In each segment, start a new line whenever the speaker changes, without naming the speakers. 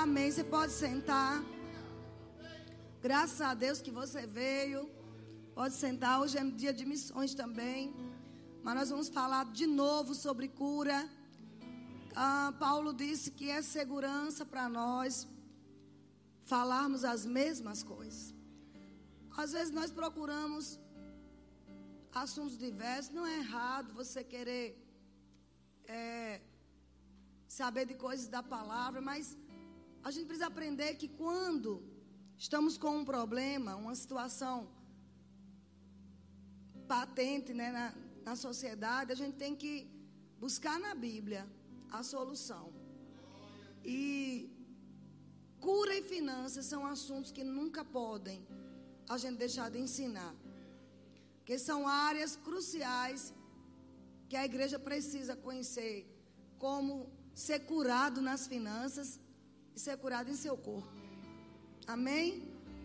Amém. Você pode sentar. Graças a Deus que você veio. Pode sentar. Hoje é dia de missões também. Mas nós vamos falar de novo sobre cura. Ah, Paulo disse que é segurança para nós falarmos as mesmas coisas. Às vezes nós procuramos assuntos diversos. Não é errado você querer é, saber de coisas da palavra, mas a gente precisa aprender que quando estamos com um problema, uma situação patente né, na, na sociedade, a gente tem que buscar na Bíblia a solução. E cura e finanças são assuntos que nunca podem a gente deixar de ensinar. Que são áreas cruciais que a igreja precisa conhecer como ser curado nas finanças e ser curado em seu corpo. Amém?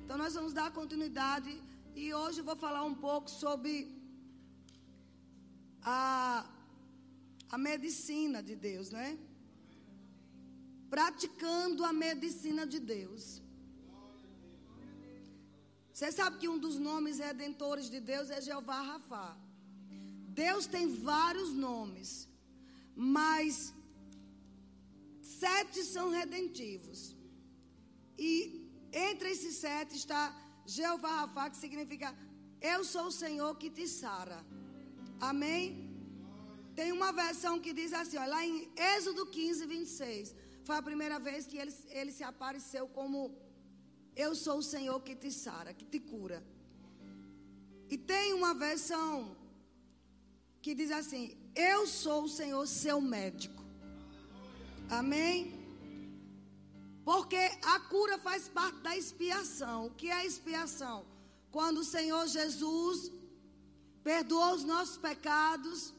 Então nós vamos dar continuidade e hoje eu vou falar um pouco sobre a, a medicina de Deus, né? Praticando a medicina de Deus. Você sabe que um dos nomes redentores de Deus é Jeová Rafá. Deus tem vários nomes, mas sete são redentivos. E entre esses sete está Jeová Rafá, que significa Eu sou o Senhor que te sara. Amém? Tem uma versão que diz assim, ó, lá em Êxodo 15, 26. Foi a primeira vez que ele, ele se apareceu como Eu sou o Senhor que te sara, que te cura. E tem uma versão que diz assim: Eu sou o Senhor, seu médico. Amém? Porque a cura faz parte da expiação. O que é a expiação? Quando o Senhor Jesus perdoou os nossos pecados,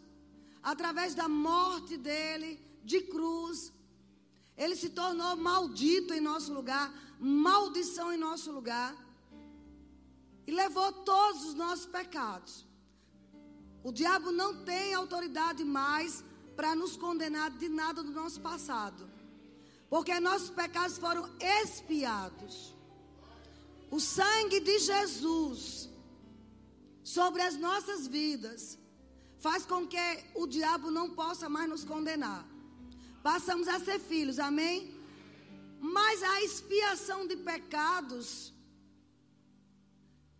através da morte dele, de cruz, ele se tornou maldito em nosso lugar, maldição em nosso lugar, e levou todos os nossos pecados. O diabo não tem autoridade mais para nos condenar de nada do nosso passado. Porque nossos pecados foram expiados. O sangue de Jesus sobre as nossas vidas faz com que o diabo não possa mais nos condenar. Passamos a ser filhos, amém? Mas a expiação de pecados,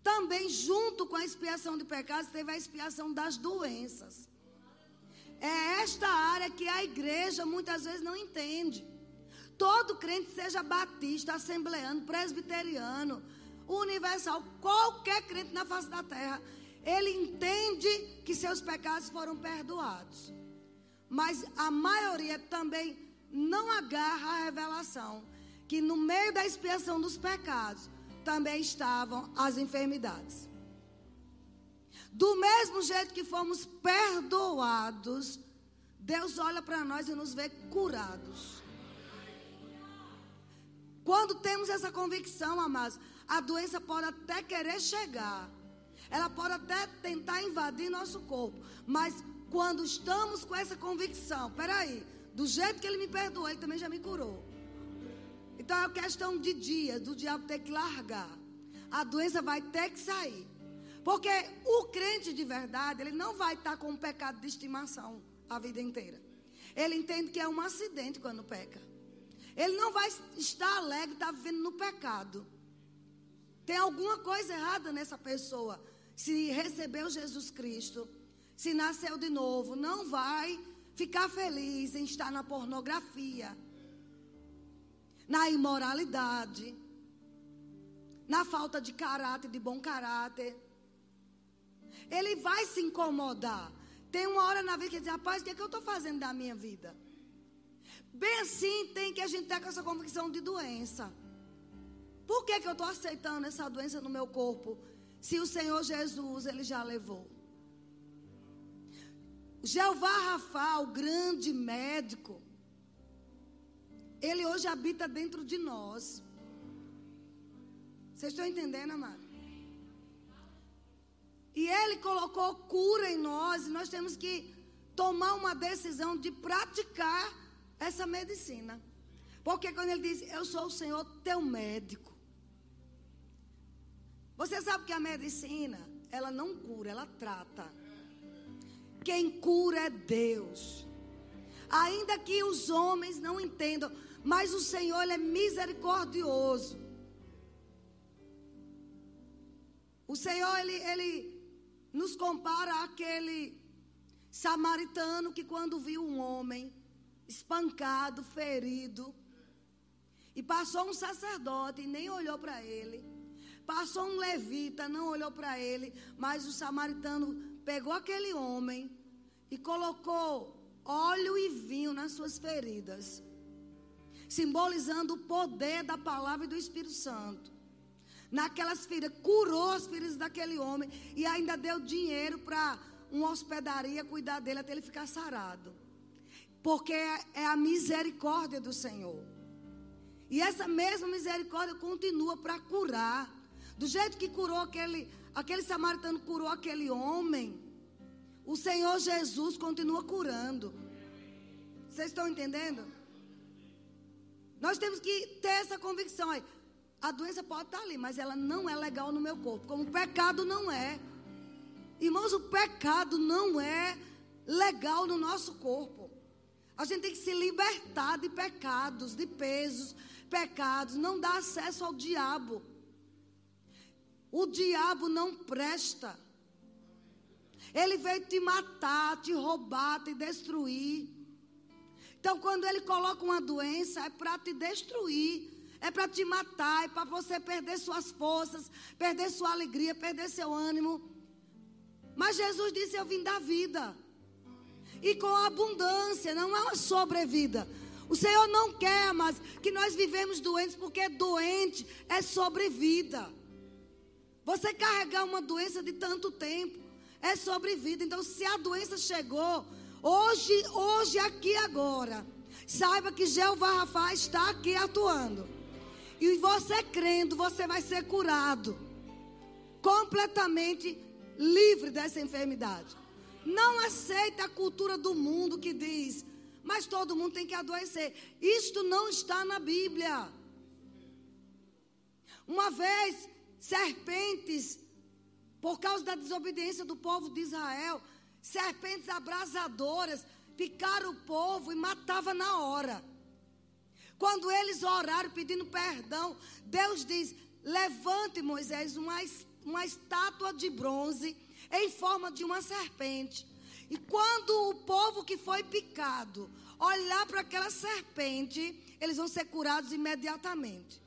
também junto com a expiação de pecados, teve a expiação das doenças. É esta área que a igreja muitas vezes não entende. Todo crente, seja batista, assembleano, presbiteriano, universal, qualquer crente na face da terra, ele entende que seus pecados foram perdoados. Mas a maioria também não agarra a revelação que no meio da expiação dos pecados também estavam as enfermidades. Do mesmo jeito que fomos perdoados, Deus olha para nós e nos vê curados. Quando temos essa convicção, amados, a doença pode até querer chegar. Ela pode até tentar invadir nosso corpo. Mas quando estamos com essa convicção, peraí, do jeito que ele me perdoou, ele também já me curou. Então é questão de dias, do diabo ter que largar. A doença vai ter que sair. Porque o crente de verdade, ele não vai estar com um pecado de estimação a vida inteira. Ele entende que é um acidente quando peca. Ele não vai estar alegre, estar vivendo no pecado. Tem alguma coisa errada nessa pessoa. Se recebeu Jesus Cristo, se nasceu de novo, não vai ficar feliz em estar na pornografia, na imoralidade, na falta de caráter, de bom caráter. Ele vai se incomodar. Tem uma hora na vida que ele diz, rapaz, o que, é que eu estou fazendo da minha vida? Bem assim tem que a gente ter com essa convicção de doença. Por que, que eu estou aceitando essa doença no meu corpo? Se o Senhor Jesus, Ele já levou. Jeová Rafa, o grande médico, Ele hoje habita dentro de nós. Vocês estão entendendo, amado? E Ele colocou cura em nós, e nós temos que tomar uma decisão de praticar essa medicina. Porque quando ele diz, Eu sou o Senhor teu médico. Você sabe que a medicina, ela não cura, ela trata. Quem cura é Deus. Ainda que os homens não entendam, mas o Senhor ele é misericordioso. O Senhor ele, ele nos compara àquele samaritano que quando viu um homem espancado, ferido, e passou um sacerdote e nem olhou para ele. Passou um levita, não olhou para ele, mas o samaritano pegou aquele homem e colocou óleo e vinho nas suas feridas, simbolizando o poder da palavra e do Espírito Santo. Naquelas feridas, curou as feridas daquele homem e ainda deu dinheiro para uma hospedaria cuidar dele até ele ficar sarado. Porque é a misericórdia do Senhor. E essa mesma misericórdia continua para curar. Do jeito que curou aquele, aquele samaritano curou aquele homem, o Senhor Jesus continua curando. Vocês estão entendendo? Nós temos que ter essa convicção aí. A doença pode estar ali, mas ela não é legal no meu corpo, como o pecado não é. Irmãos, o pecado não é legal no nosso corpo. A gente tem que se libertar de pecados, de pesos, pecados, não dá acesso ao diabo. O diabo não presta. Ele veio te matar, te roubar, te destruir. Então, quando ele coloca uma doença, é para te destruir, é para te matar, é para você perder suas forças, perder sua alegria, perder seu ânimo. Mas Jesus disse: Eu vim da vida. E com abundância, não é uma sobrevida. O Senhor não quer, mas que nós vivemos doentes, porque doente é sobrevida. Você carregar uma doença de tanto tempo é sobrevida. Então, se a doença chegou, hoje, hoje, aqui, agora, saiba que Jeová Rafa está aqui atuando. E você crendo, você vai ser curado. Completamente livre dessa enfermidade. Não aceita a cultura do mundo que diz, mas todo mundo tem que adoecer. Isto não está na Bíblia. Uma vez, serpentes, por causa da desobediência do povo de Israel, serpentes abrasadoras, picaram o povo e matavam na hora. Quando eles oraram pedindo perdão, Deus diz: Levante, Moisés, uma uma estátua de bronze em forma de uma serpente. E quando o povo que foi picado olhar para aquela serpente, eles vão ser curados imediatamente.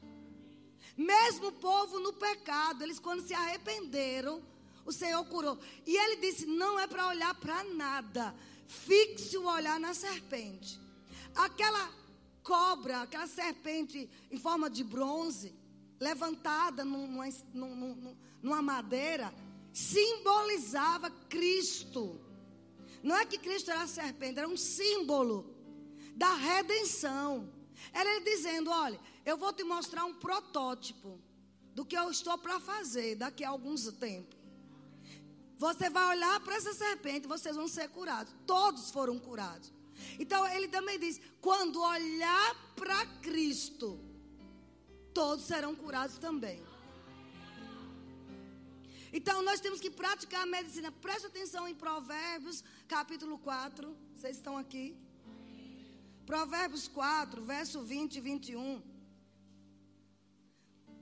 Mesmo o povo no pecado, eles quando se arrependeram, o Senhor curou. E ele disse: não é para olhar para nada, fixe o olhar na serpente. Aquela cobra, aquela serpente em forma de bronze, levantada numa, numa, numa madeira, simbolizava Cristo. Não é que Cristo era a serpente, era um símbolo da redenção. Era ele dizendo: olha, eu vou te mostrar um protótipo do que eu estou para fazer daqui a alguns tempos. Você vai olhar para essa serpente, vocês vão ser curados. Todos foram curados. Então ele também diz: quando olhar para Cristo, todos serão curados também. Então nós temos que praticar a medicina. Preste atenção em Provérbios, capítulo 4. Vocês estão aqui? Provérbios 4, verso 20 e 21.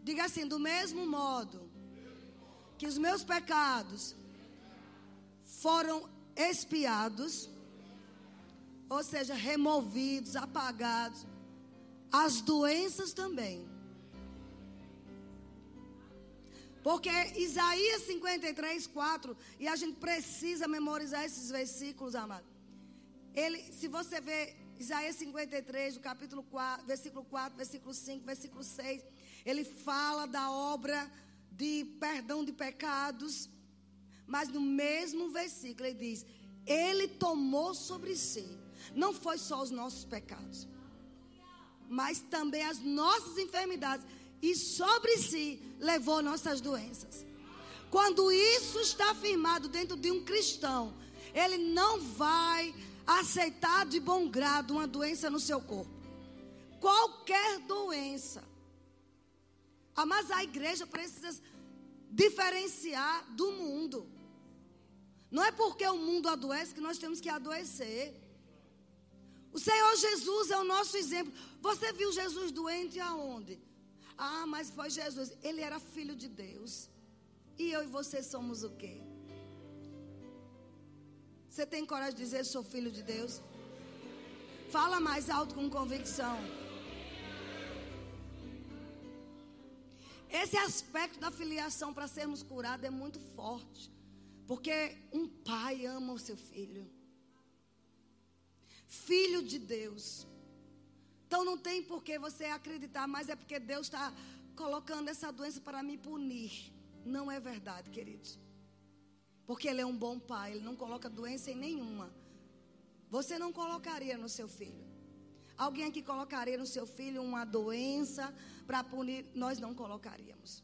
Diga assim: do mesmo modo que os meus pecados foram expiados, ou seja, removidos, apagados, as doenças também. Porque Isaías 53, 4, e a gente precisa memorizar esses versículos, amado. Ele, se você vê Isaías 53, do capítulo 4, versículo 4, versículo 5, versículo 6, ele fala da obra de perdão de pecados, mas no mesmo versículo ele diz: Ele tomou sobre si, não foi só os nossos pecados, mas também as nossas enfermidades e sobre si levou nossas doenças. Quando isso está afirmado dentro de um cristão, ele não vai aceitar de bom grado uma doença no seu corpo. qualquer doença. Ah, mas a igreja precisa diferenciar do mundo. Não é porque o mundo adoece que nós temos que adoecer. O Senhor Jesus é o nosso exemplo. Você viu Jesus doente aonde? Ah, mas foi Jesus. Ele era filho de Deus. E eu e você somos o quê? Você tem coragem de dizer sou filho de Deus? Fala mais alto com convicção. Esse aspecto da filiação para sermos curados é muito forte. Porque um pai ama o seu filho. Filho de Deus. Então não tem por que você acreditar, mas é porque Deus está colocando essa doença para me punir. Não é verdade, queridos. Porque Ele é um bom pai, Ele não coloca doença em nenhuma. Você não colocaria no seu filho. Alguém aqui colocaria no seu filho uma doença para punir? Nós não colocaríamos.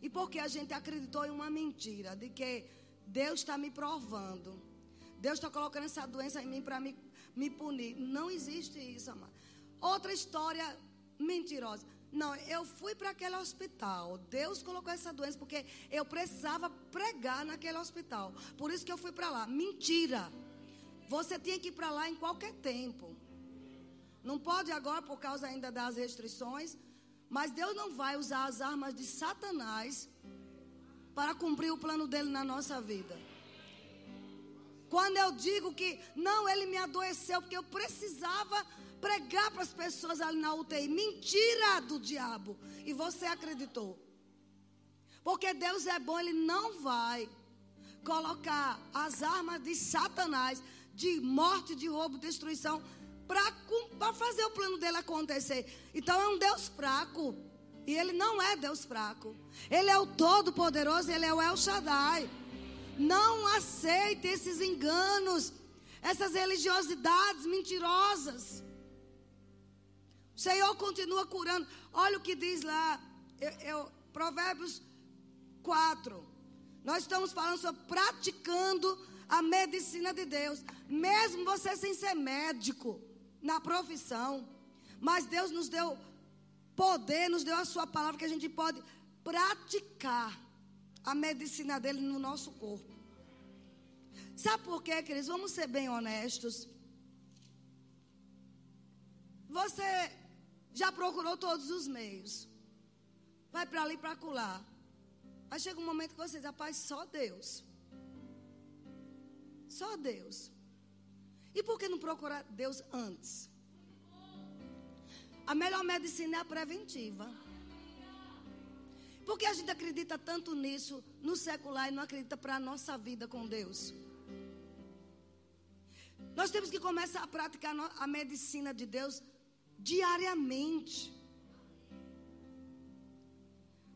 E porque a gente acreditou em uma mentira de que Deus está me provando. Deus está colocando essa doença em mim para me, me punir. Não existe isso, amado. Outra história mentirosa. Não, eu fui para aquele hospital. Deus colocou essa doença porque eu precisava pregar naquele hospital. Por isso que eu fui para lá. Mentira. Você tinha que ir para lá em qualquer tempo. Não pode agora por causa ainda das restrições. Mas Deus não vai usar as armas de Satanás para cumprir o plano dele na nossa vida. Quando eu digo que não, ele me adoeceu porque eu precisava pregar para as pessoas ali na UTI. Mentira do diabo. E você acreditou. Porque Deus é bom, Ele não vai colocar as armas de Satanás, de morte, de roubo, destruição, para fazer o plano dele acontecer. Então é um Deus fraco. E ele não é Deus fraco. Ele é o Todo-Poderoso, ele é o El Shaddai. Não aceite esses enganos, essas religiosidades mentirosas. O Senhor continua curando. Olha o que diz lá, eu, eu, Provérbios 4. Nós estamos falando sobre praticando a medicina de Deus. Mesmo você sem ser médico na profissão. Mas Deus nos deu poder, nos deu a sua palavra que a gente pode praticar a medicina dele no nosso corpo. Sabe por quê, queridos? Vamos ser bem honestos. Você já procurou todos os meios. Vai para ali para colar. Aí chega um momento que você diz, rapaz, só Deus. Só Deus. E por que não procurar Deus antes? A melhor medicina é a preventiva. Porque a gente acredita tanto nisso no secular e não acredita para a nossa vida com Deus. Nós temos que começar a praticar a medicina de Deus diariamente.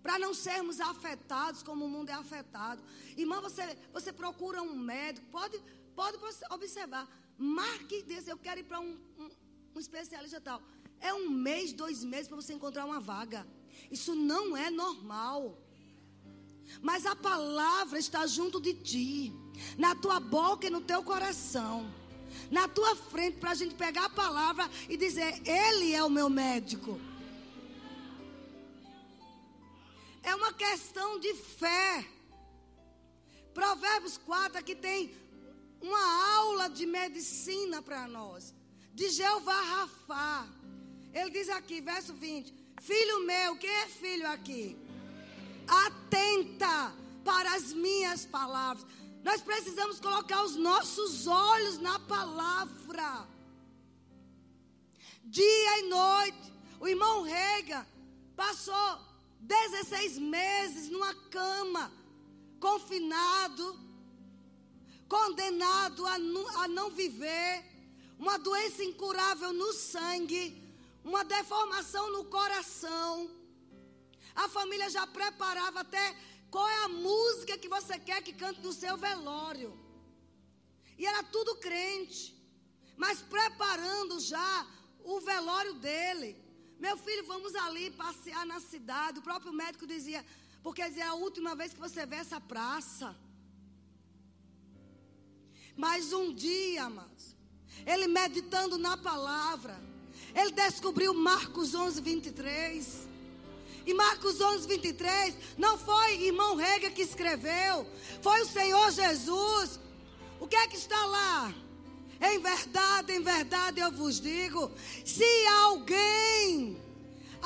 Para não sermos afetados como o mundo é afetado. Irmã, você, você procura um médico, pode, pode observar. Marque desse, eu quero ir para um, um, um especialista tal. É um mês, dois meses para você encontrar uma vaga. Isso não é normal. Mas a palavra está junto de ti, na tua boca e no teu coração na tua frente para a gente pegar a palavra e dizer: Ele é o meu médico. É uma questão de fé. Provérbios 4 aqui tem uma aula de medicina para nós. De Jeová Rafá. Ele diz aqui, verso 20: Filho meu, quem é filho aqui? Atenta para as minhas palavras. Nós precisamos colocar os nossos olhos na palavra. Dia e noite. O irmão Rega passou 16 meses numa cama, confinado, condenado a não, a não viver, uma doença incurável no sangue, uma deformação no coração. A família já preparava até qual é a música que você quer que cante no seu velório? E era tudo crente, mas preparando já o velório dele. Meu filho, vamos ali passear na cidade. O próprio médico dizia, porque dizia, é a última vez que você vê essa praça. Mas um dia, amados, ele meditando na palavra, ele descobriu Marcos 11, 23. E Marcos 11, 23, não foi irmão Rega que escreveu, foi o Senhor Jesus. O que é que está lá? Em verdade, em verdade eu vos digo: se alguém,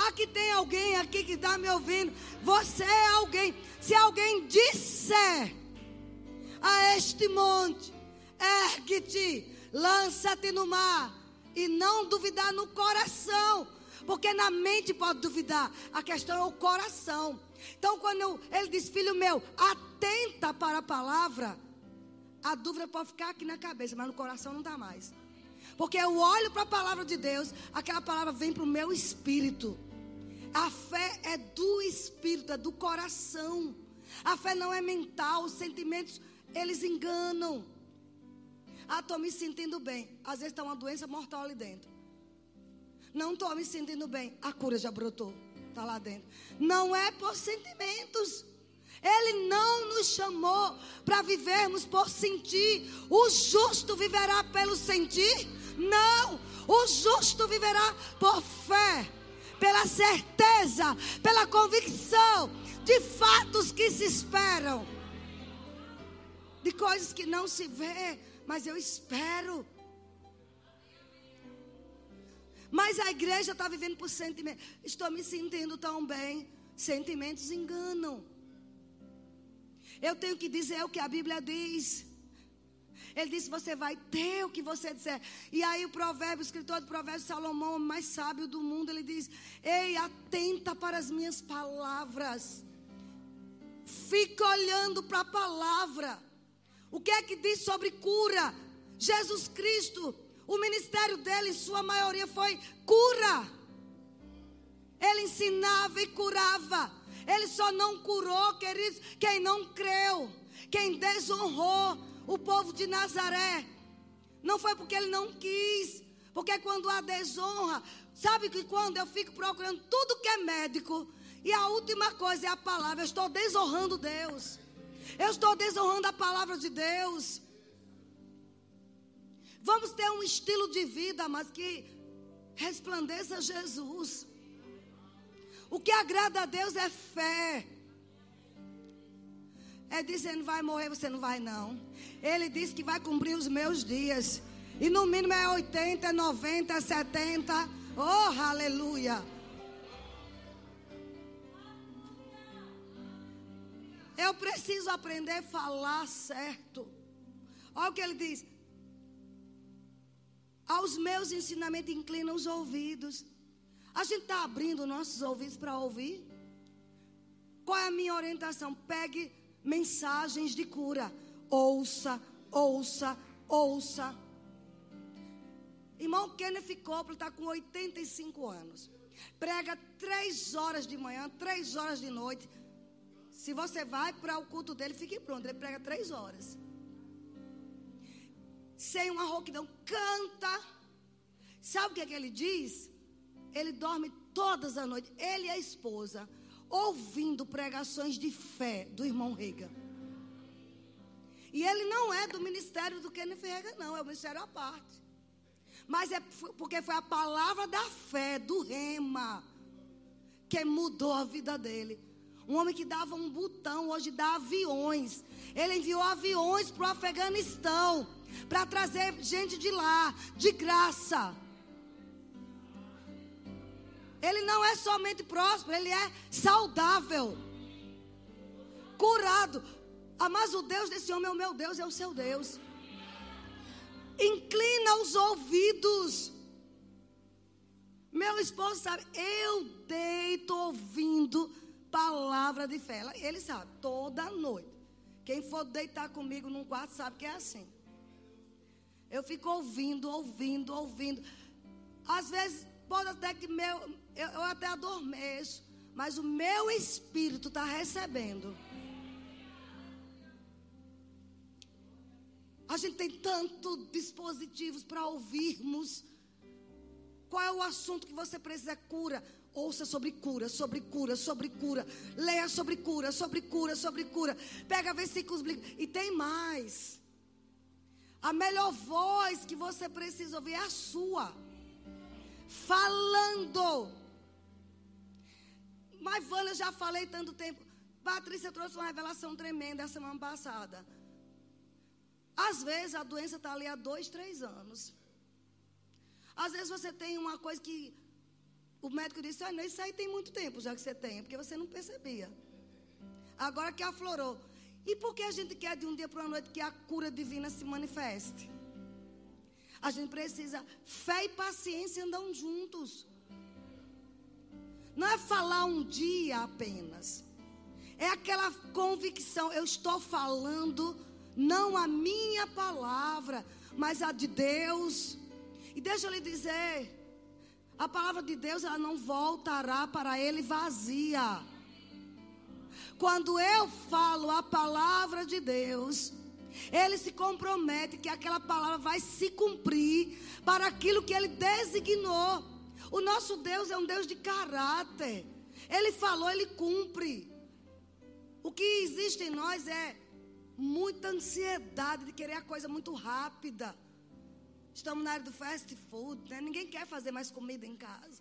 aqui tem alguém aqui que está me ouvindo, você é alguém, se alguém disser a este monte, ergue-te, lança-te no mar, e não duvidar no coração, porque na mente pode duvidar, a questão é o coração. Então, quando eu, ele diz, filho meu, atenta para a palavra, a dúvida pode ficar aqui na cabeça, mas no coração não dá mais. Porque eu olho para a palavra de Deus, aquela palavra vem para o meu espírito. A fé é do espírito, é do coração. A fé não é mental, os sentimentos, eles enganam. Ah, estou me sentindo bem. Às vezes está uma doença mortal ali dentro. Não estou me sentindo bem. A cura já brotou. Está lá dentro. Não é por sentimentos. Ele não nos chamou para vivermos por sentir. O justo viverá pelo sentir? Não. O justo viverá por fé, pela certeza, pela convicção de fatos que se esperam, de coisas que não se vê, mas eu espero. Mas a igreja está vivendo por sentimentos. Estou me sentindo tão bem. Sentimentos enganam. Eu tenho que dizer o que a Bíblia diz. Ele disse: Você vai ter o que você disser. E aí, o provérbio, o escritor do provérbio, Salomão, o mais sábio do mundo, ele diz: Ei, atenta para as minhas palavras. Fica olhando para a palavra. O que é que diz sobre cura? Jesus Cristo, o ministério dele, em sua maioria, foi cura. Ele ensinava e curava. Ele só não curou, queridos, quem não creu, quem desonrou o povo de Nazaré. Não foi porque ele não quis, porque quando há desonra, sabe que quando eu fico procurando tudo que é médico, e a última coisa é a palavra, eu estou desonrando Deus. Eu estou desonrando a palavra de Deus. Vamos ter um estilo de vida, mas que resplandeça Jesus. O que agrada a Deus é fé. É dizendo, vai morrer, você não vai não. Ele disse que vai cumprir os meus dias. E no mínimo é 80, 90, 70. Oh, aleluia. Eu preciso aprender a falar certo. Olha o que ele diz. Aos meus ensinamentos inclina os ouvidos. A gente está abrindo nossos ouvidos para ouvir. Qual é a minha orientação? Pegue mensagens de cura. Ouça, ouça, ouça. Irmão Kenneth Copeland está com 85 anos. Prega três horas de manhã, três horas de noite. Se você vai para o culto dele, fique pronto. Ele prega três horas. Sem uma rouquidão. Canta. Sabe o que, é que ele diz? Ele dorme todas as noites. Ele e a esposa. Ouvindo pregações de fé do irmão Rega. E ele não é do ministério do Kenneth Rega, não. É o ministério à parte. Mas é porque foi a palavra da fé, do rema, que mudou a vida dele. Um homem que dava um botão, hoje dá aviões. Ele enviou aviões para o Afeganistão para trazer gente de lá, de graça. Ele não é somente próspero, ele é saudável, curado. Ah, mas o Deus desse homem é o meu Deus, é o seu Deus. Inclina os ouvidos. Meu esposo sabe, eu deito ouvindo palavra de fé. Ele sabe, toda noite. Quem for deitar comigo num quarto sabe que é assim. Eu fico ouvindo, ouvindo, ouvindo. Às vezes, pode até que meu, eu, eu até adormeço, mas o meu espírito está recebendo. A gente tem tantos dispositivos para ouvirmos. Qual é o assunto que você precisa? É cura. Ouça sobre cura, sobre cura, sobre cura. Leia sobre cura, sobre cura, sobre cura. Pega versículos bíblicos. E tem mais. A melhor voz que você precisa ouvir é a sua. falando. Mas, Vânia, eu já falei tanto tempo. Patrícia trouxe uma revelação tremenda a semana passada. Às vezes a doença está ali há dois, três anos. Às vezes você tem uma coisa que o médico disse: ah, não, isso aí tem muito tempo já que você tem, porque você não percebia. Agora que aflorou. E por que a gente quer de um dia para uma noite que a cura divina se manifeste? A gente precisa, fé e paciência andam juntos. Não é falar um dia apenas. É aquela convicção, eu estou falando não a minha palavra, mas a de Deus. E deixa eu lhe dizer, a palavra de Deus ela não voltará para ele vazia. Quando eu falo a palavra de Deus, ele se compromete que aquela palavra vai se cumprir para aquilo que ele designou. O nosso Deus é um Deus de caráter. Ele falou, ele cumpre. O que existe em nós é muita ansiedade de querer a coisa muito rápida. Estamos na área do fast food, né? Ninguém quer fazer mais comida em casa.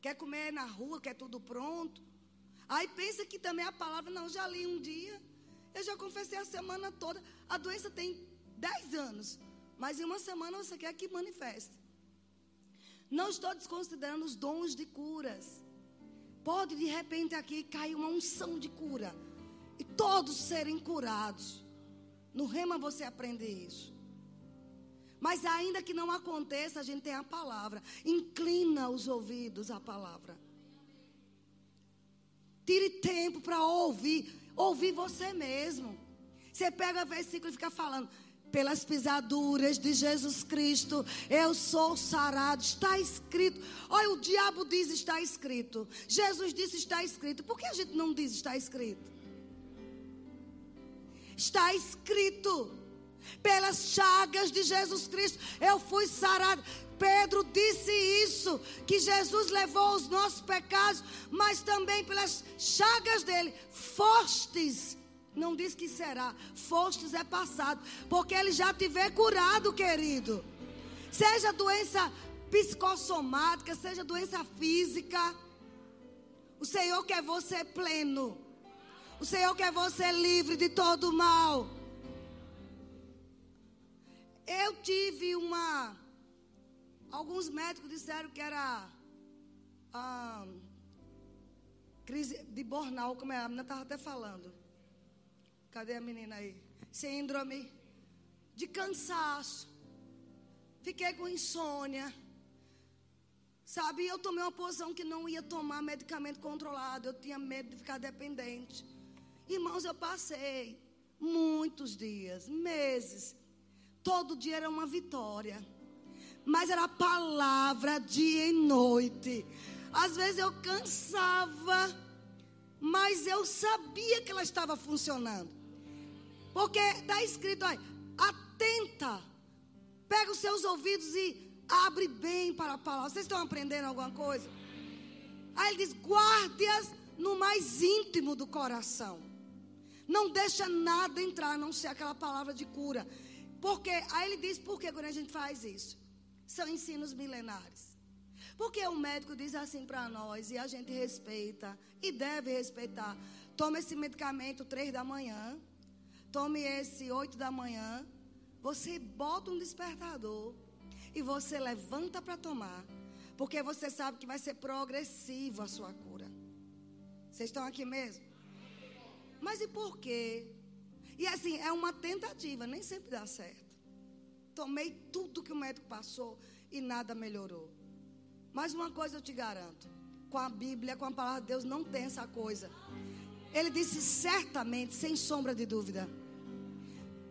Quer comer na rua, quer tudo pronto. Aí pensa que também a palavra, não, já li um dia, eu já confessei a semana toda. A doença tem 10 anos, mas em uma semana você quer que manifeste. Não estou desconsiderando os dons de curas. Pode de repente aqui cair uma unção de cura e todos serem curados. No rema você aprende isso. Mas ainda que não aconteça, a gente tem a palavra. Inclina os ouvidos à palavra. Tire tempo para ouvir. Ouvir você mesmo. Você pega o versículo e fica falando. Pelas pisaduras de Jesus Cristo, eu sou sarado. Está escrito. Olha, o diabo diz está escrito. Jesus disse está escrito. Por que a gente não diz está escrito? Está escrito. Pelas chagas de Jesus Cristo, eu fui sarado. Pedro disse isso, que Jesus levou os nossos pecados, mas também pelas chagas dele, fostes. Não diz que será, fostes é passado, porque ele já tiver curado, querido. Seja doença psicossomática, seja doença física, o Senhor quer você pleno. O Senhor quer você livre de todo mal. Eu tive uma. Alguns médicos disseram que era. Ah, crise de bornal, como é? A menina estava até falando. Cadê a menina aí? Síndrome de cansaço. Fiquei com insônia. Sabe, eu tomei uma posição que não ia tomar medicamento controlado. Eu tinha medo de ficar dependente. Irmãos, eu passei muitos dias, meses. Todo dia era uma vitória. Mas era palavra dia e noite. Às vezes eu cansava, mas eu sabia que ela estava funcionando. Porque está escrito aí, atenta, pega os seus ouvidos e abre bem para a palavra. Vocês estão aprendendo alguma coisa? Aí ele diz: guarde-as no mais íntimo do coração. Não deixa nada entrar, a não ser aquela palavra de cura. Porque, aí ele diz, por que quando a gente faz isso? São ensinos milenares. Porque o médico diz assim para nós, e a gente respeita, e deve respeitar. Tome esse medicamento três da manhã, tome esse oito da manhã, você bota um despertador e você levanta para tomar, porque você sabe que vai ser progressivo a sua cura. Vocês estão aqui mesmo? Mas e por quê? E assim, é uma tentativa, nem sempre dá certo. Tomei tudo que o médico passou e nada melhorou. Mas uma coisa eu te garanto: com a Bíblia, com a palavra de Deus, não tem essa coisa. Ele disse certamente, sem sombra de dúvida.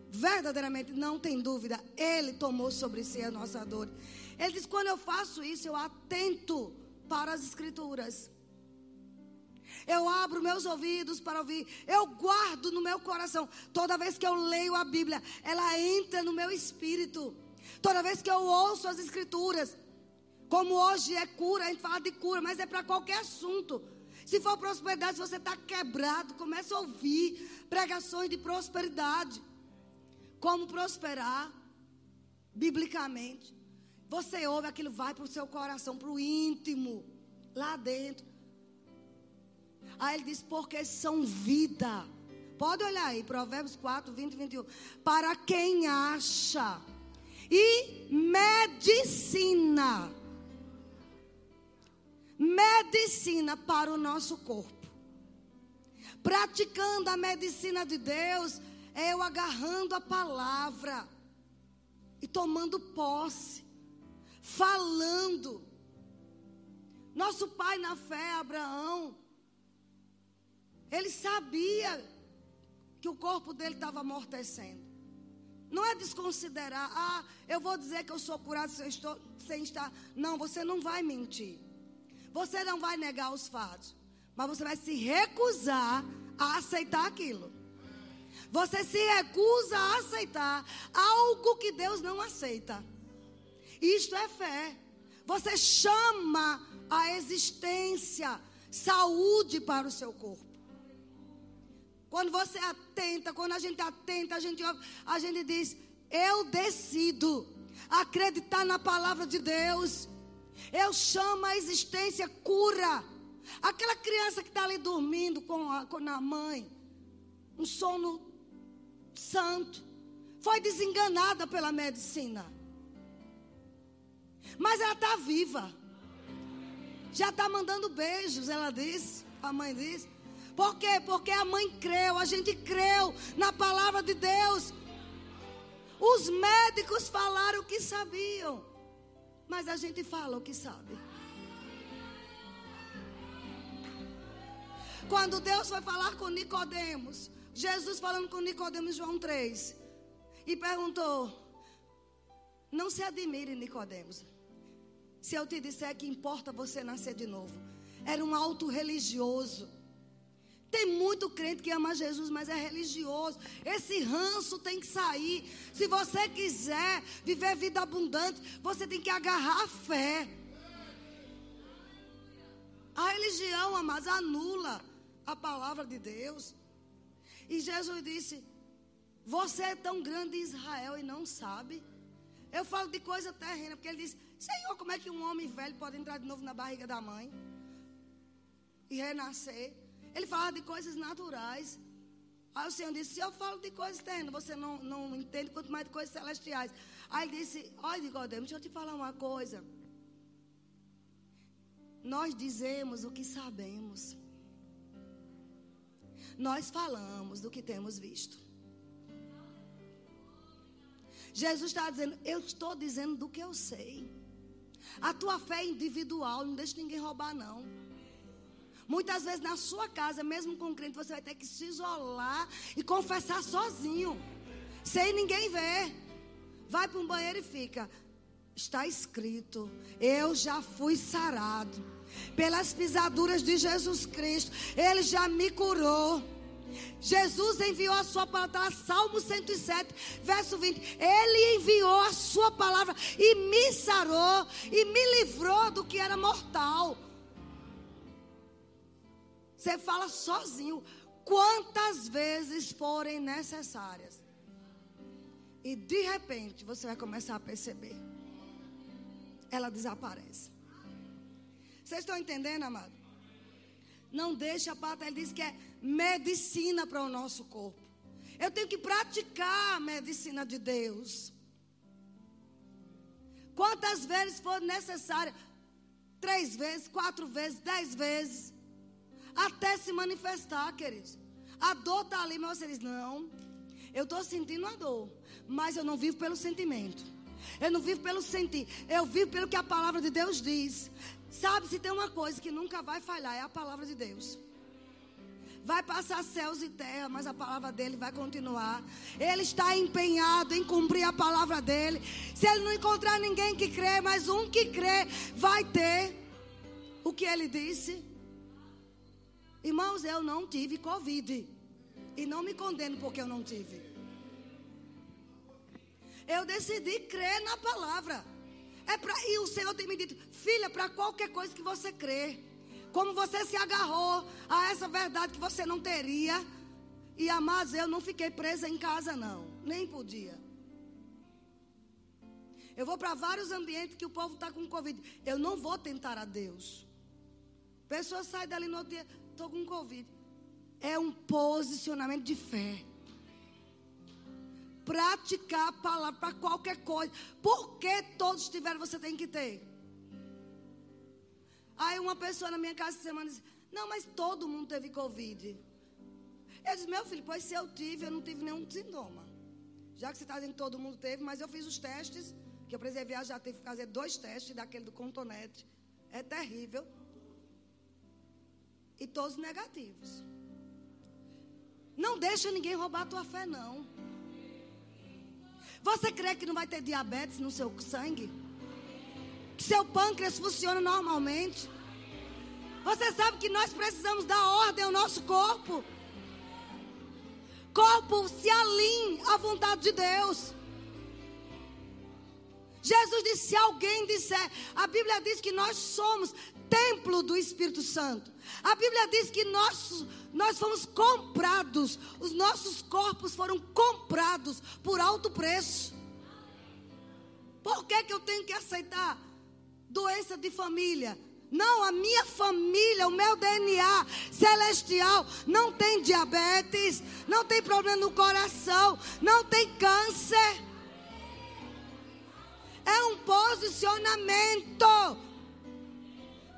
Verdadeiramente, não tem dúvida, Ele tomou sobre si a nossa dor. Ele diz: quando eu faço isso, eu atento para as Escrituras. Eu abro meus ouvidos para ouvir. Eu guardo no meu coração. Toda vez que eu leio a Bíblia, ela entra no meu espírito. Toda vez que eu ouço as Escrituras. Como hoje é cura, a gente fala de cura, mas é para qualquer assunto. Se for prosperidade, se você está quebrado, comece a ouvir pregações de prosperidade. Como prosperar, biblicamente. Você ouve, aquilo vai para o seu coração, para o íntimo, lá dentro. Aí ele diz: porque são vida. Pode olhar aí, Provérbios 4, 20 e 21. Para quem acha. E medicina. Medicina para o nosso corpo. Praticando a medicina de Deus, é eu agarrando a palavra e tomando posse, falando. Nosso pai na fé, Abraão, ele sabia que o corpo dele estava amortecendo. Não é desconsiderar, ah, eu vou dizer que eu sou curado sem, estou, sem estar. Não, você não vai mentir. Você não vai negar os fatos. Mas você vai se recusar a aceitar aquilo. Você se recusa a aceitar algo que Deus não aceita. Isto é fé. Você chama a existência saúde para o seu corpo. Quando você atenta, quando a gente atenta, a gente, a gente diz: Eu decido acreditar na palavra de Deus. Eu chamo a existência cura. Aquela criança que está ali dormindo com a, com a mãe, um sono santo, foi desenganada pela medicina. Mas ela está viva. Já está mandando beijos, ela disse. A mãe disse. Por quê? Porque a mãe creu, a gente creu na palavra de Deus. Os médicos falaram o que sabiam, mas a gente fala o que sabe. Quando Deus foi falar com Nicodemos, Jesus falando com Nicodemos João 3, e perguntou: Não se admire, Nicodemos, se eu te disser que importa você nascer de novo. Era um alto religioso tem muito crente que ama Jesus, mas é religioso. Esse ranço tem que sair. Se você quiser viver vida abundante, você tem que agarrar a fé. A religião, amados, anula a palavra de Deus. E Jesus disse: Você é tão grande em Israel e não sabe. Eu falo de coisa terrena, porque ele disse: Senhor, como é que um homem velho pode entrar de novo na barriga da mãe e renascer? Ele fala de coisas naturais. Aí o Senhor disse: Se eu falo de coisas terrenas, você não, não entende, quanto mais de coisas celestiais. Aí ele disse: Olha, Nicodemo, deixa eu te falar uma coisa. Nós dizemos o que sabemos. Nós falamos do que temos visto. Jesus está dizendo: Eu estou dizendo do que eu sei. A tua fé é individual, não deixa ninguém roubar, não. Muitas vezes na sua casa, mesmo com crente, você vai ter que se isolar e confessar sozinho, sem ninguém ver. Vai para um banheiro e fica. Está escrito: Eu já fui sarado pelas pisaduras de Jesus Cristo. Ele já me curou. Jesus enviou a sua palavra, Salmo 107, verso 20. Ele enviou a sua palavra e me sarou e me livrou do que era mortal. Você fala sozinho quantas vezes forem necessárias. E de repente você vai começar a perceber. Ela desaparece. Vocês estão entendendo, amado? Não deixa a pata. Ele diz que é medicina para o nosso corpo. Eu tenho que praticar a medicina de Deus. Quantas vezes for necessário? Três vezes, quatro vezes, dez vezes até se manifestar, queridos. A dor está ali, mas você diz: não, eu estou sentindo a dor, mas eu não vivo pelo sentimento. Eu não vivo pelo sentir, eu vivo pelo que a palavra de Deus diz. Sabe, se tem uma coisa que nunca vai falhar, é a palavra de Deus. Vai passar céus e terra, mas a palavra dele vai continuar. Ele está empenhado em cumprir a palavra dele. Se ele não encontrar ninguém que crê, mas um que crê, vai ter o que ele disse. Irmãos, eu não tive Covid. E não me condeno porque eu não tive. Eu decidi crer na palavra. É pra, e o Senhor tem me dito, filha, para qualquer coisa que você crê. Como você se agarrou a essa verdade que você não teria. E amados, eu não fiquei presa em casa, não. Nem podia. Eu vou para vários ambientes que o povo está com Covid. Eu não vou tentar a Deus. Pessoa sai dali no outro dia, estou com Covid. É um posicionamento de fé. Praticar a palavra para qualquer coisa. Porque todos tiveram, você tem que ter. Aí uma pessoa na minha casa essa semana disse: Não, mas todo mundo teve Covid. Eu disse: Meu filho, pois se eu tive, eu não tive nenhum sintoma. Já que você está dizendo que todo mundo teve, mas eu fiz os testes, que eu precisei viajar, teve que fazer dois testes daquele do Contonete. É terrível. E todos negativos. Não deixa ninguém roubar a tua fé, não. Você crê que não vai ter diabetes no seu sangue? Que seu pâncreas funciona normalmente? Você sabe que nós precisamos dar ordem ao nosso corpo. Corpo se alinhe à vontade de Deus. Jesus disse: se alguém disser, a Bíblia diz que nós somos templo do Espírito Santo. A Bíblia diz que nós, nós fomos comprados, os nossos corpos foram comprados por alto preço. Por que, que eu tenho que aceitar doença de família? Não, a minha família, o meu DNA celestial não tem diabetes, não tem problema no coração, não tem câncer. É um posicionamento.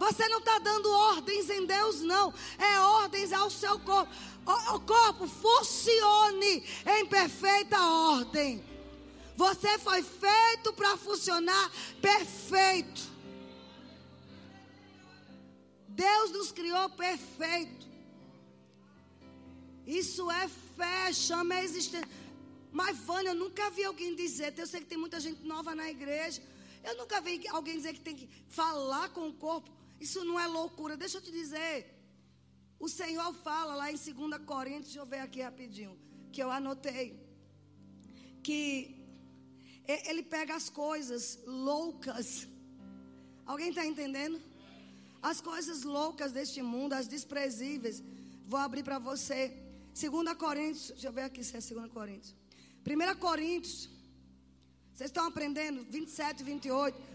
Você não está dando ordens em Deus, não. É ordens ao seu corpo. O, o corpo funcione em perfeita ordem. Você foi feito para funcionar perfeito. Deus nos criou perfeito. Isso é fé, chama a existência. Mas, Vânia, eu nunca vi alguém dizer. Eu sei que tem muita gente nova na igreja. Eu nunca vi alguém dizer que tem que falar com o corpo. Isso não é loucura. Deixa eu te dizer. O Senhor fala lá em 2 Coríntios, deixa eu ver aqui rapidinho, que eu anotei. Que ele pega as coisas loucas. Alguém está entendendo? As coisas loucas deste mundo, as desprezíveis. Vou abrir para você. 2 Coríntios, deixa eu ver aqui se é 2 Coríntios. 1 Coríntios, vocês estão aprendendo? 27 e 28.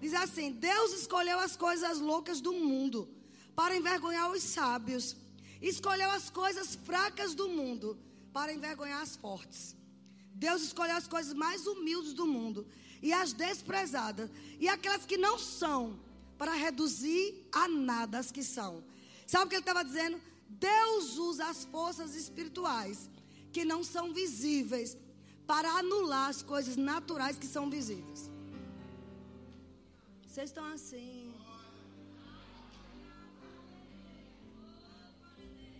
Diz assim: Deus escolheu as coisas loucas do mundo para envergonhar os sábios. Escolheu as coisas fracas do mundo para envergonhar as fortes. Deus escolheu as coisas mais humildes do mundo e as desprezadas e aquelas que não são para reduzir a nada as que são. Sabe o que ele estava dizendo? Deus usa as forças espirituais que não são visíveis para anular as coisas naturais que são visíveis. Vocês estão assim.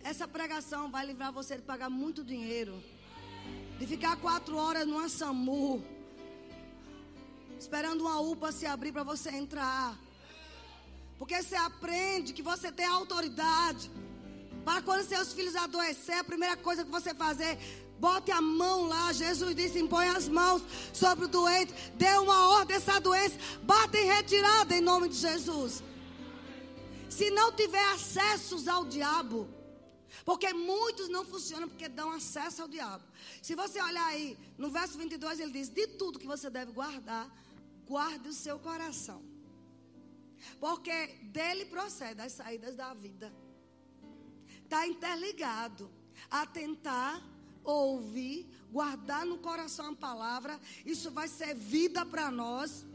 Essa pregação vai livrar você de pagar muito dinheiro. De ficar quatro horas numa SAMU. Esperando uma UPA se abrir para você entrar. Porque você aprende que você tem autoridade. Para quando seus filhos adoecer, a primeira coisa que você fazer, bote a mão lá. Jesus disse: impõe as mãos sobre o doente. Dê uma ordem essa doença. Bata em retirada em nome de Jesus. Se não tiver acessos ao diabo, porque muitos não funcionam porque dão acesso ao diabo. Se você olhar aí, no verso 22 ele diz: De tudo que você deve guardar, guarde o seu coração. Porque dele procede as saídas da vida. Está interligado a tentar ouvir, guardar no coração a palavra. Isso vai ser vida para nós.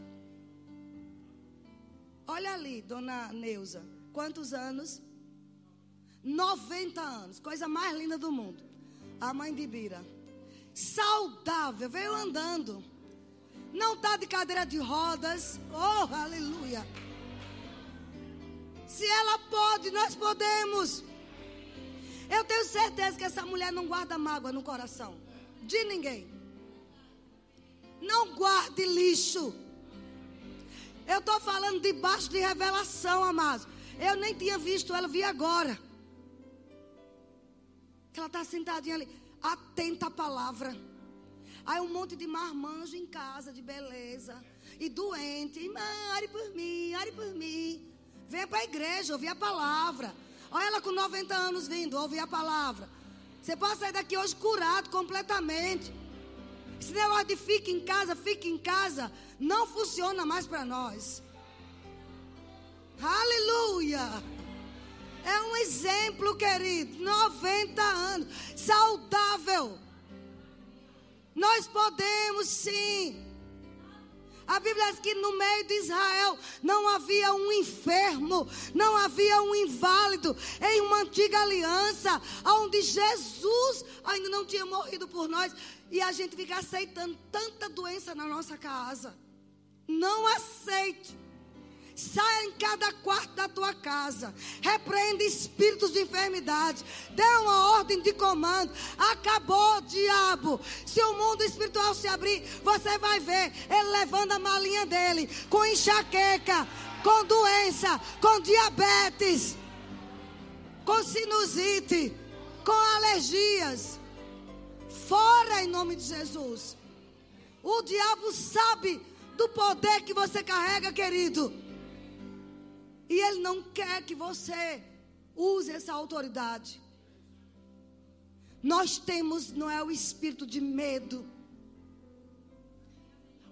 Olha ali, dona Neuza. Quantos anos? 90 anos. Coisa mais linda do mundo. A mãe de Bira. Saudável, veio andando. Não está de cadeira de rodas. Oh, aleluia. Se ela pode, nós podemos. Eu tenho certeza que essa mulher não guarda mágoa no coração de ninguém. Não guarde lixo. Eu estou falando debaixo de revelação, amados. Eu nem tinha visto ela, vi agora. Ela está sentadinha ali, atenta à palavra. Aí um monte de marmanjo em casa, de beleza. E doente. Irmã, ore por mim, ore por mim. Venha para a igreja, ouvir a palavra. Olha ela com 90 anos vindo, ouvir a palavra. Você pode sair daqui hoje curado completamente. Esse negócio de fique em casa, fique em casa, não funciona mais para nós. Aleluia! É um exemplo, querido. 90 anos, saudável. Nós podemos sim. A Bíblia diz que no meio de Israel não havia um enfermo, não havia um inválido em uma antiga aliança, onde Jesus ainda não tinha morrido por nós e a gente fica aceitando tanta doença na nossa casa. Não aceite. Saia em cada quarto da tua casa. Repreenda espíritos de enfermidade. Dê uma ordem de comando. Acabou, diabo. Se o mundo espiritual se abrir, você vai ver ele levando a malinha dele com enxaqueca, com doença, com diabetes, com sinusite, com alergias. Fora em nome de Jesus. O diabo sabe do poder que você carrega, querido. E Ele não quer que você use essa autoridade. Nós temos, não é o espírito de medo.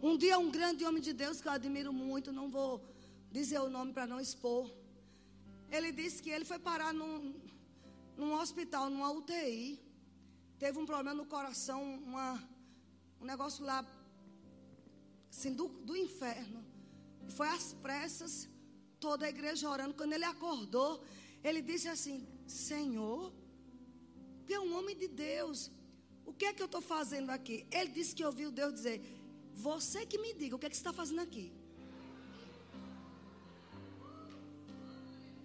Um dia, um grande homem de Deus que eu admiro muito, não vou dizer o nome para não expor. Ele disse que ele foi parar num, num hospital, numa UTI. Teve um problema no coração, uma, um negócio lá, assim, do, do inferno. Foi às pressas toda a igreja orando. Quando ele acordou, ele disse assim: Senhor, tu é um homem de Deus. O que é que eu estou fazendo aqui? Ele disse que ouviu Deus dizer: Você que me diga, o que é que você está fazendo aqui?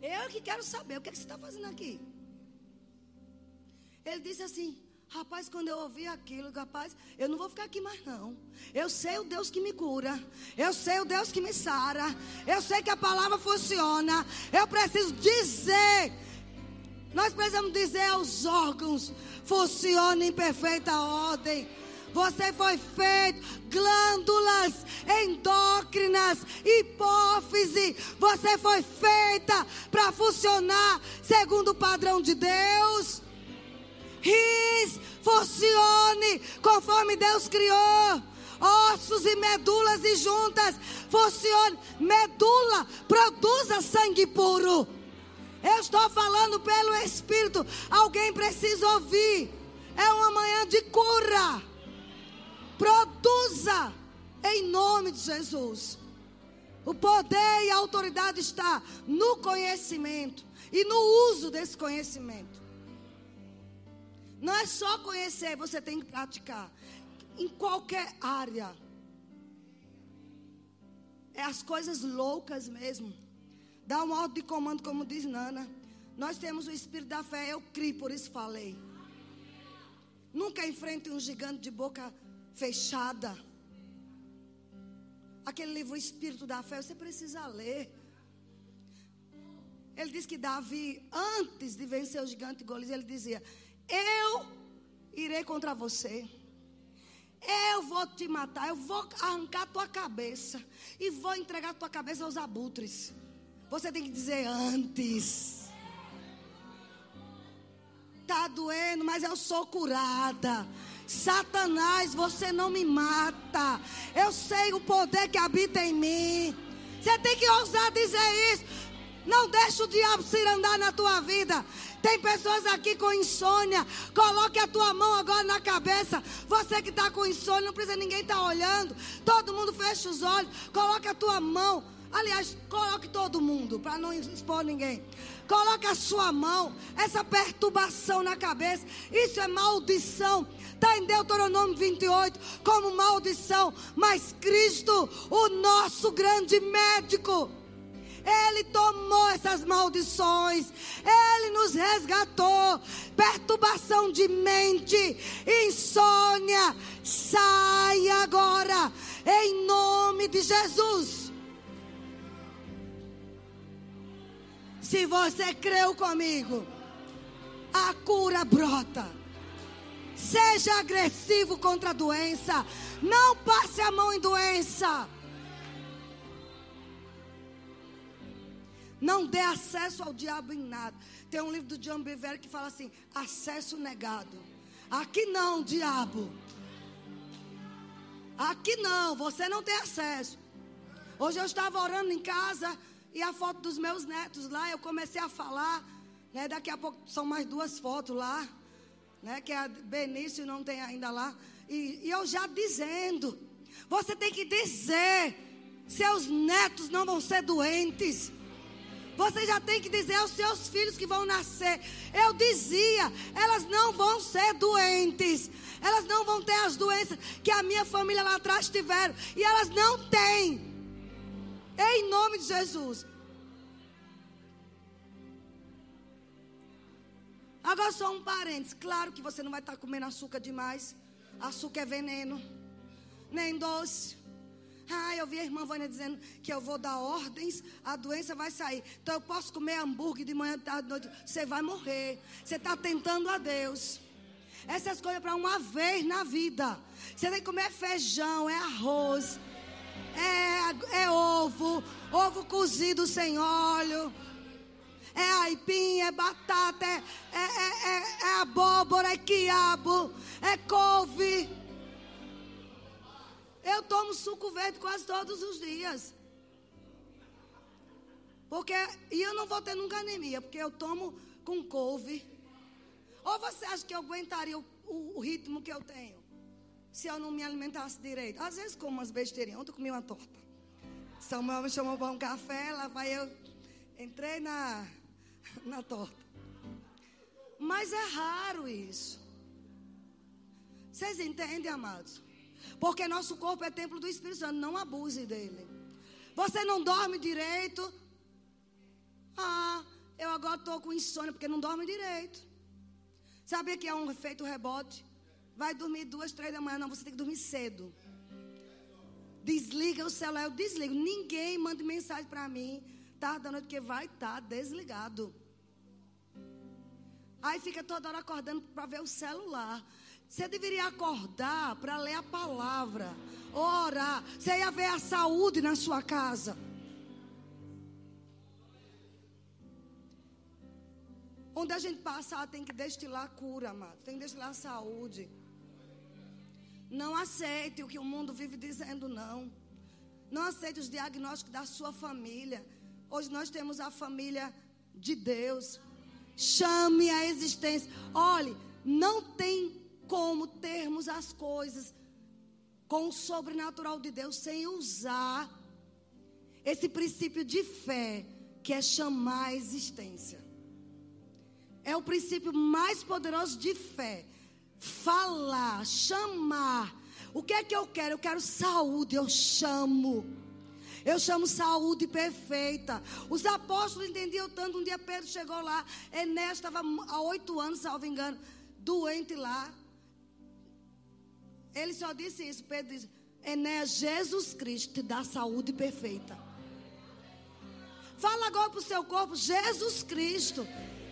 Eu que quero saber, o que é que você está fazendo aqui? Ele disse assim: Rapaz, quando eu ouvi aquilo, rapaz, eu não vou ficar aqui mais não. Eu sei o Deus que me cura. Eu sei o Deus que me sara. Eu sei que a palavra funciona. Eu preciso dizer. Nós precisamos dizer aos órgãos: funciona em perfeita ordem. Você foi feito, glândulas endócrinas, hipófise. Você foi feita para funcionar segundo o padrão de Deus rins, funcione conforme Deus criou. Ossos e medulas e juntas, funcione. Medula, produza sangue puro. Eu estou falando pelo Espírito. Alguém precisa ouvir. É uma manhã de cura. Produza em nome de Jesus. O poder e a autoridade está no conhecimento e no uso desse conhecimento. Não é só conhecer, você tem que praticar. Em qualquer área. É as coisas loucas mesmo. Dá um ordem de comando, como diz Nana. Nós temos o espírito da fé, eu criei, por isso falei. Nunca enfrente um gigante de boca fechada. Aquele livro, O Espírito da Fé, você precisa ler. Ele diz que Davi, antes de vencer o gigante Golias, ele dizia: eu irei contra você. Eu vou te matar, eu vou arrancar tua cabeça e vou entregar tua cabeça aos abutres. Você tem que dizer antes. Tá doendo, mas eu sou curada. Satanás, você não me mata. Eu sei o poder que habita em mim. Você tem que ousar dizer isso. Não deixe o diabo se andar na tua vida. Tem pessoas aqui com insônia. Coloque a tua mão agora na cabeça. Você que está com insônia, não precisa ninguém estar tá olhando. Todo mundo fecha os olhos. Coloque a tua mão. Aliás, coloque todo mundo, para não expor ninguém. Coloque a sua mão, essa perturbação na cabeça. Isso é maldição. Está em Deuteronômio 28 como maldição. Mas Cristo, o nosso grande médico, ele tomou essas maldições. Ele nos resgatou. Perturbação de mente, insônia, sai agora, em nome de Jesus. Se você creu comigo, a cura brota. Seja agressivo contra a doença. Não passe a mão em doença. Não dê acesso ao diabo em nada. Tem um livro do John Bevere que fala assim: acesso negado. Aqui não, diabo. Aqui não, você não tem acesso. Hoje eu estava orando em casa e a foto dos meus netos lá, eu comecei a falar, né? Daqui a pouco são mais duas fotos lá, né? Que a Benício não tem ainda lá. E, e eu já dizendo, você tem que dizer, seus netos não vão ser doentes. Você já tem que dizer aos seus filhos que vão nascer. Eu dizia, elas não vão ser doentes. Elas não vão ter as doenças que a minha família lá atrás tiveram. E elas não têm. Em nome de Jesus. Agora só um parênteses. Claro que você não vai estar comendo açúcar demais. Açúcar é veneno. Nem doce. Ah, eu vi a irmã Vânia dizendo que eu vou dar ordens, a doença vai sair. Então eu posso comer hambúrguer de manhã, tarde, noite. Você vai morrer. Você está tentando a Deus. Essas coisas para uma vez na vida. Você tem que comer feijão, é arroz, é, é ovo, ovo cozido sem óleo. É aipim, é batata, é, é, é, é abóbora, é quiabo, é couve. Eu tomo suco verde quase todos os dias. Porque, e eu não vou ter nunca anemia, porque eu tomo com couve. Ou você acha que eu aguentaria o, o, o ritmo que eu tenho? Se eu não me alimentasse direito. Às vezes como umas besteirinhas. Ontem eu comi uma torta. Samuel me chamou para um café, lá vai eu. Entrei na, na torta. Mas é raro isso. Vocês entendem, amados? Porque nosso corpo é templo do Espírito Santo. Não abuse dele. Você não dorme direito. Ah, eu agora estou com insônia porque não dorme direito. Sabia que é um efeito rebote? Vai dormir duas, três da manhã. Não, você tem que dormir cedo. Desliga o celular, eu desligo. Ninguém manda mensagem para mim, tarde da noite, que vai estar tá desligado. Aí fica toda hora acordando para ver o celular. Você deveria acordar para ler a palavra, orar. Você ia ver a saúde na sua casa. Onde a gente passar tem que destilar cura, amado. Tem que destilar saúde. Não aceite o que o mundo vive dizendo, não. Não aceite os diagnósticos da sua família. Hoje nós temos a família de Deus. Chame a existência. Olhe, não tem como termos as coisas com o sobrenatural de Deus sem usar esse princípio de fé que é chamar a existência. É o princípio mais poderoso de fé. Falar, chamar. O que é que eu quero? Eu quero saúde, eu chamo. Eu chamo saúde perfeita. Os apóstolos entendiam tanto. Um dia Pedro chegou lá. Enéas estava há oito anos, salvo engano, doente lá. Ele só disse isso. Pedro disse: Enéas, Jesus Cristo te dá saúde perfeita. Fala agora para o seu corpo: Jesus Cristo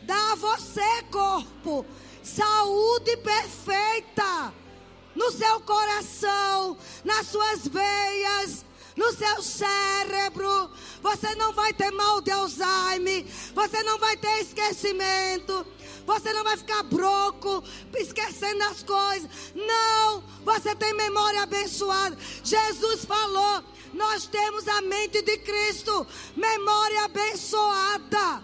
dá a você, corpo, saúde perfeita. No seu coração, nas suas veias, no seu cérebro. Você não vai ter mal de Alzheimer. Você não vai ter esquecimento. Você não vai ficar broco, esquecendo as coisas. Não, você tem memória abençoada. Jesus falou: nós temos a mente de Cristo, memória abençoada.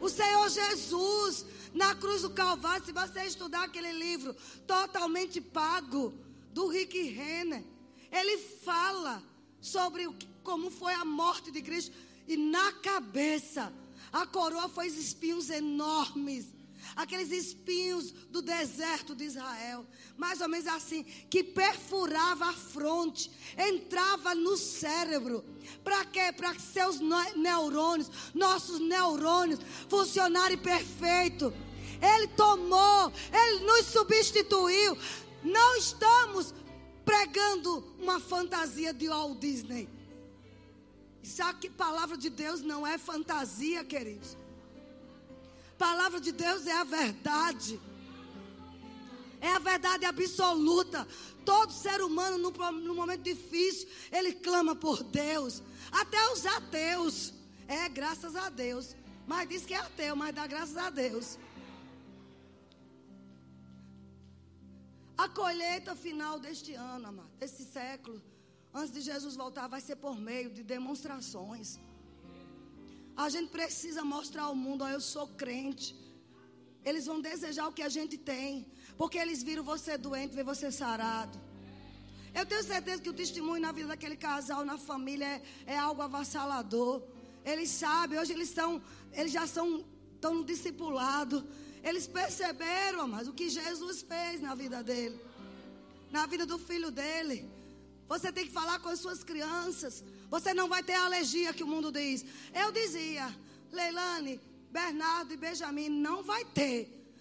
O Senhor Jesus, na cruz do Calvário, se você estudar aquele livro totalmente pago, do Rick Renner, ele fala sobre como foi a morte de Cristo. E na cabeça a coroa foi espinhos enormes. Aqueles espinhos do deserto de Israel. Mais ou menos assim. Que perfurava a fronte. Entrava no cérebro. Para quê? Para que seus neurônios, nossos neurônios, funcionarem perfeito. Ele tomou. Ele nos substituiu. Não estamos pregando uma fantasia de Walt Disney. Sabe que palavra de Deus não é fantasia, queridos. Palavra de Deus é a verdade. É a verdade absoluta. Todo ser humano, no, no momento difícil, ele clama por Deus. Até os ateus. É, graças a Deus. Mas diz que é ateu, mas dá graças a Deus. A colheita final deste ano, amado, desse século, antes de Jesus voltar, vai ser por meio de demonstrações. A gente precisa mostrar ao mundo, ó, eu sou crente. Eles vão desejar o que a gente tem, porque eles viram você doente, ver você sarado. Eu tenho certeza que o testemunho na vida daquele casal, na família, é, é algo avassalador. Eles sabem, hoje eles estão, eles já são tão discipulados. Eles perceberam, mas o que Jesus fez na vida dele, na vida do filho dele. Você tem que falar com as suas crianças. Você não vai ter a alergia que o mundo diz. Eu dizia, Leilane, Bernardo e Benjamin, não vai ter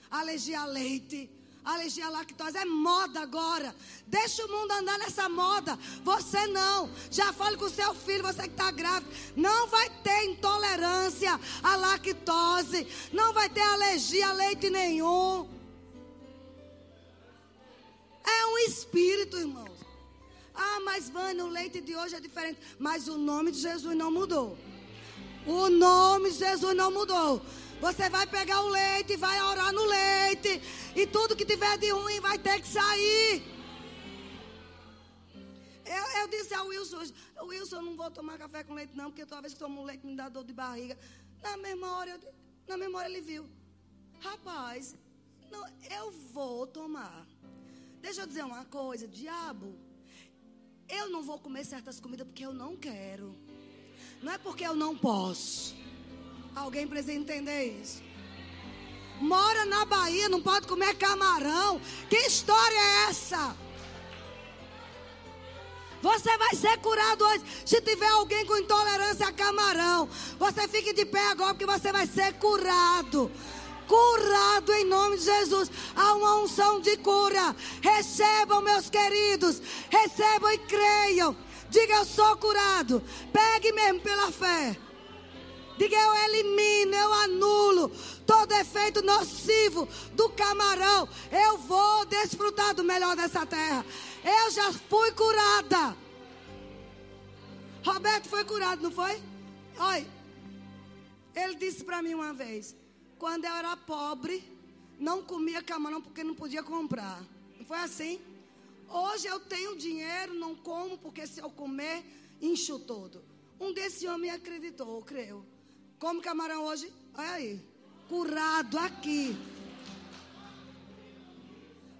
alergia a leite alergia à lactose é moda agora. Deixa o mundo andar nessa moda. Você não. Já fale com o seu filho, você que está grávida. Não vai ter intolerância à lactose. Não vai ter alergia a leite nenhum. É um espírito, irmãos. Ah, mas Vânia, o leite de hoje é diferente. Mas o nome de Jesus não mudou. O nome de Jesus não mudou. Você vai pegar o leite, vai orar no leite. E tudo que tiver de ruim vai ter que sair. Eu, eu disse ao Wilson hoje, Wilson, eu não vou tomar café com leite, não, porque toda vez que tomo leite me dá dor de barriga. Na mesma hora, eu, na mesma hora ele viu. Rapaz, não, eu vou tomar. Deixa eu dizer uma coisa, diabo. Eu não vou comer certas comidas porque eu não quero. Não é porque eu não posso. Alguém precisa entender isso. Mora na Bahia, não pode comer camarão. Que história é essa? Você vai ser curado hoje. Se tiver alguém com intolerância a camarão, você fique de pé agora porque você vai ser curado. Curado em nome de Jesus. Há uma unção de cura. Recebam, meus queridos. Recebam e creiam. Diga eu sou curado. Pegue mesmo pela fé. Diga eu elimino, eu anulo todo efeito nocivo do camarão. Eu vou desfrutar do melhor dessa terra. Eu já fui curada. Roberto foi curado, não foi? Olha, ele disse para mim uma vez: quando eu era pobre, não comia camarão porque não podia comprar. Não foi assim? Hoje eu tenho dinheiro, não como, porque se eu comer, incho todo. Um desse homem acreditou, creu. Come camarão hoje? Olha aí. Curado aqui.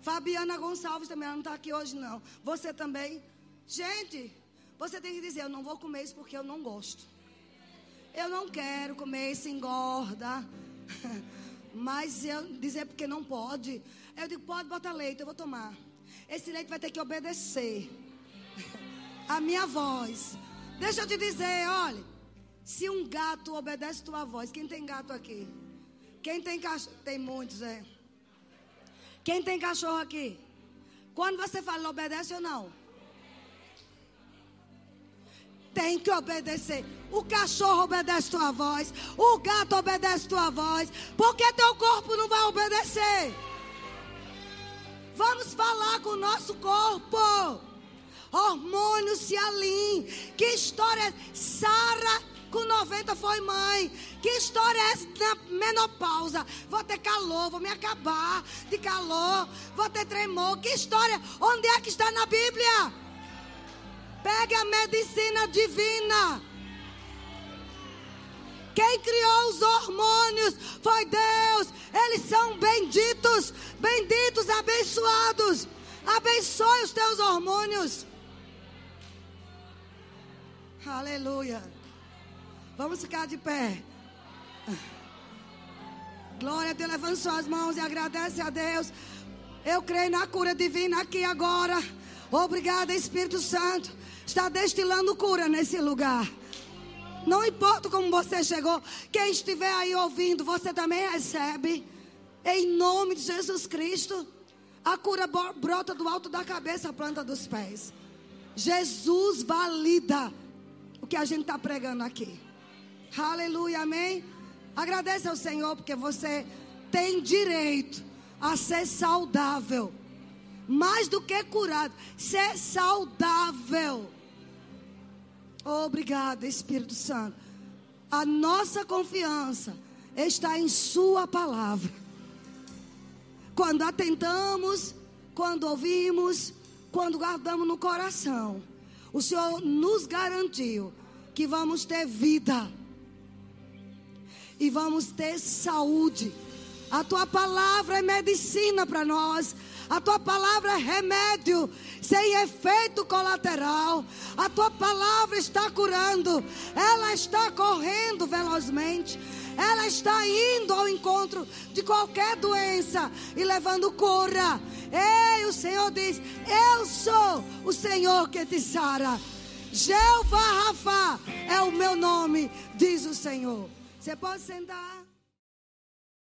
Fabiana Gonçalves também, ela não está aqui hoje, não. Você também. Gente, você tem que dizer: Eu não vou comer isso porque eu não gosto. Eu não quero comer isso, engorda. Mas eu dizer porque não pode. Eu digo: Pode botar leite, eu vou tomar. Esse leite vai ter que obedecer a minha voz. Deixa eu te dizer: olha. Se um gato obedece tua voz, quem tem gato aqui? Quem tem cachorro? Tem muitos, é. Quem tem cachorro aqui? Quando você fala, obedece ou não? Tem que obedecer. O cachorro obedece tua voz. O gato obedece tua voz. Porque teu corpo não vai obedecer. Vamos falar com o nosso corpo. Hormônio se. Que história? Sara com 90 foi mãe. Que história é essa na menopausa? Vou ter calor, vou me acabar de calor, vou ter tremor. Que história? Onde é que está na Bíblia? Pegue a medicina divina. Quem criou os hormônios foi Deus. Eles são benditos, benditos, abençoados. Abençoe os teus hormônios. Aleluia. Vamos ficar de pé. Glória a Deus, levanta suas mãos e agradece a Deus. Eu creio na cura divina aqui agora. Obrigada, Espírito Santo. Está destilando cura nesse lugar. Não importa como você chegou, quem estiver aí ouvindo, você também recebe. Em nome de Jesus Cristo. A cura brota do alto da cabeça à planta dos pés. Jesus valida o que a gente está pregando aqui. Aleluia, amém. Agradece ao Senhor porque você tem direito a ser saudável. Mais do que curado, ser saudável. Obrigada, Espírito Santo. A nossa confiança está em Sua palavra. Quando atentamos quando ouvimos, quando guardamos no coração, o Senhor nos garantiu que vamos ter vida e vamos ter saúde. A tua palavra é medicina para nós. A tua palavra é remédio sem efeito colateral. A tua palavra está curando. Ela está correndo velozmente. Ela está indo ao encontro de qualquer doença e levando cura. Ei, o Senhor diz: Eu sou o Senhor que te sara. Jeová Rafa é o meu nome, diz o Senhor. Você pode sentar?